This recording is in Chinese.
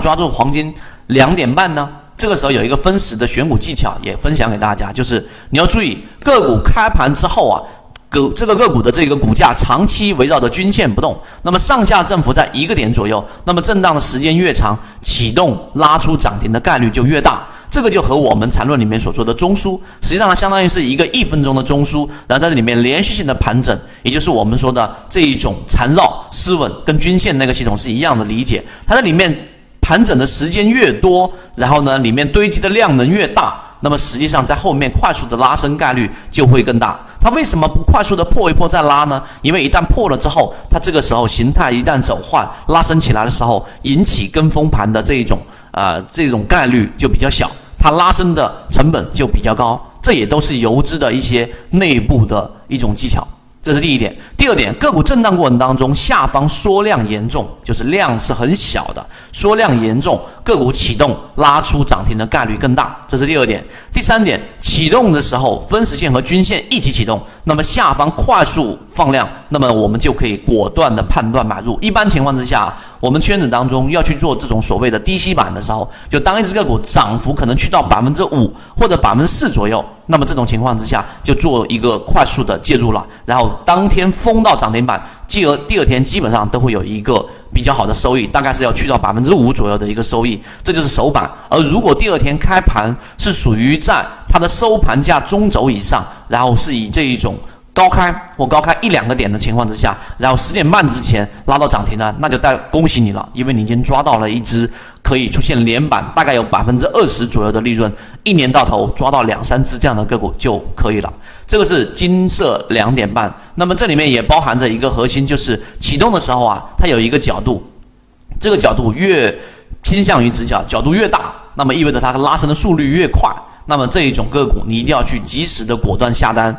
抓住黄金两点半呢？这个时候有一个分时的选股技巧也分享给大家，就是你要注意个股开盘之后啊，个这个个股的这个股价长期围绕着均线不动，那么上下振幅在一个点左右，那么震荡的时间越长，启动拉出涨停的概率就越大。这个就和我们缠论里面所说的中枢，实际上它相当于是一个一分钟的中枢，然后在这里面连续性的盘整，也就是我们说的这一种缠绕失稳，跟均线那个系统是一样的理解，它在里面。盘整的时间越多，然后呢，里面堆积的量能越大，那么实际上在后面快速的拉升概率就会更大。它为什么不快速的破一破再拉呢？因为一旦破了之后，它这个时候形态一旦走坏，拉升起来的时候，引起跟风盘的这一种啊这种概率就比较小，它拉升的成本就比较高。这也都是游资的一些内部的一种技巧。这是第一点，第二点，个股震荡过程当中，下方缩量严重，就是量是很小的，缩量严重，个股启动拉出涨停的概率更大。这是第二点，第三点，启动的时候分时线和均线一起启动，那么下方快速放量，那么我们就可以果断的判断买入。一般情况之下，我们圈子当中要去做这种所谓的低吸板的时候，就当一只个股涨幅可能去到百分之五或者百分之四左右。那么这种情况之下，就做一个快速的介入了，然后当天封到涨停板，继而第二天基本上都会有一个比较好的收益，大概是要去到百分之五左右的一个收益，这就是首板。而如果第二天开盘是属于在它的收盘价中轴以上，然后是以这一种。高开或高开一两个点的情况之下，然后十点半之前拉到涨停呢，那就带恭喜你了，因为你已经抓到了一只可以出现连板，大概有百分之二十左右的利润，一年到头抓到两三只这样的个股就可以了。这个是金色两点半，那么这里面也包含着一个核心，就是启动的时候啊，它有一个角度，这个角度越倾向于直角，角度越大，那么意味着它拉升的速率越快，那么这一种个股你一定要去及时的果断下单。